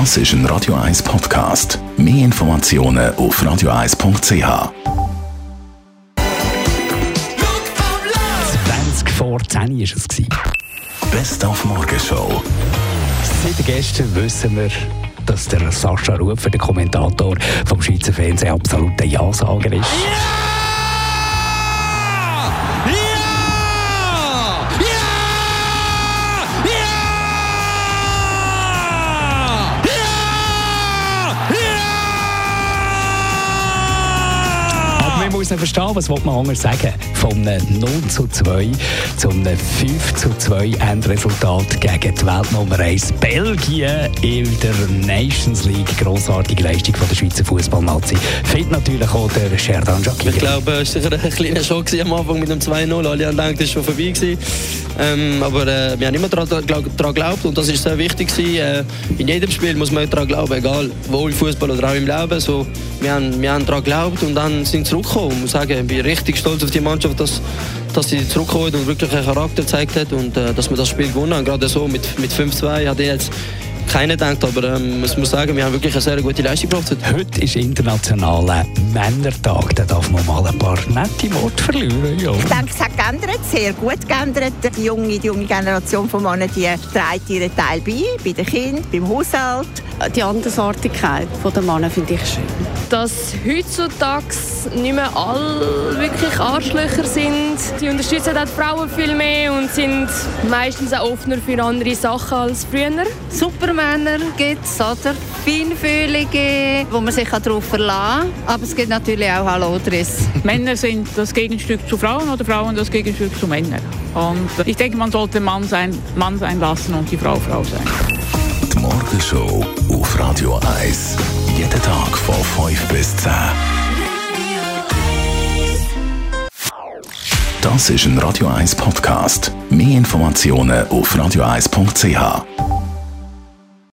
Das ist ein Radio 1 Podcast. Mehr Informationen auf radio1.ch. 20 vor 10 war es. Best auf Morgenshow. Seit gestern wissen wir, dass der Sascha Rufer, der Kommentator vom Schweizer Fernsehen, absolut ein Ja-Sager ist. Aber muss ja verstehen, was will man anders sagen. Von einem 0 zu 2 zu einem 5 zu 2 Endresultat gegen die Weltnummer 1 Belgien in der Nations League. Grossartige Leistung von der Schweizer Fußballnazi. Fehlt natürlich auch der Sherdan Shakiri. Ich glaube, es war ein kleiner Schock am Anfang mit dem 2-0. Alle haben gedacht, das ist schon vorbei. Ähm, aber äh, wir haben immer daran geglaubt und das ist sehr wichtig. Äh, in jedem Spiel muss man daran glauben, egal wo im Fußball oder auch im Leben. So, wir haben, wir haben daran geglaubt und dann sind wir zurückgekommen. Ich muss sagen, ich bin richtig stolz auf die Mannschaft, dass, dass sie zurückgekommen und wirklich einen Charakter gezeigt hat und äh, dass wir das Spiel gewonnen haben. Gerade so mit, mit 5-2 hat jetzt keiner gedacht, aber ähm, ich muss sagen, wir haben wirklich eine sehr gute Leistung gebracht. Heute ist internationaler Männertag. Da darf man mal ein paar nette Worte verlieren. Ja. Ich denke, es hat geändert, sehr gut geändert. Die junge, die junge Generation von Männern, die trägt ihren Teil bei, bei den Kindern, beim Haushalt. Die Andersartigkeit der Männer finde ich schön. dass heutzutage nicht mehr alle wirklich Arschlöcher sind. Die unterstützen auch die Frauen viel mehr und sind meistens auch offener für andere Sachen als früher. Supermänner gibt es, oder? Feinfühlige, wo man sich darauf verlassen kann. Aber es gibt natürlich auch Hallo-Driss. Männer sind das Gegenstück zu Frauen oder Frauen das Gegenstück zu Männern. Und ich denke, man sollte Mann sein, Mann sein lassen und die Frau Frau sein. Die Morgenshow auf Radio 1. Jeden Tag von 5 bis 10. Das ist ein Radio 1 Podcast. Mehr Informationen auf radio1.ch.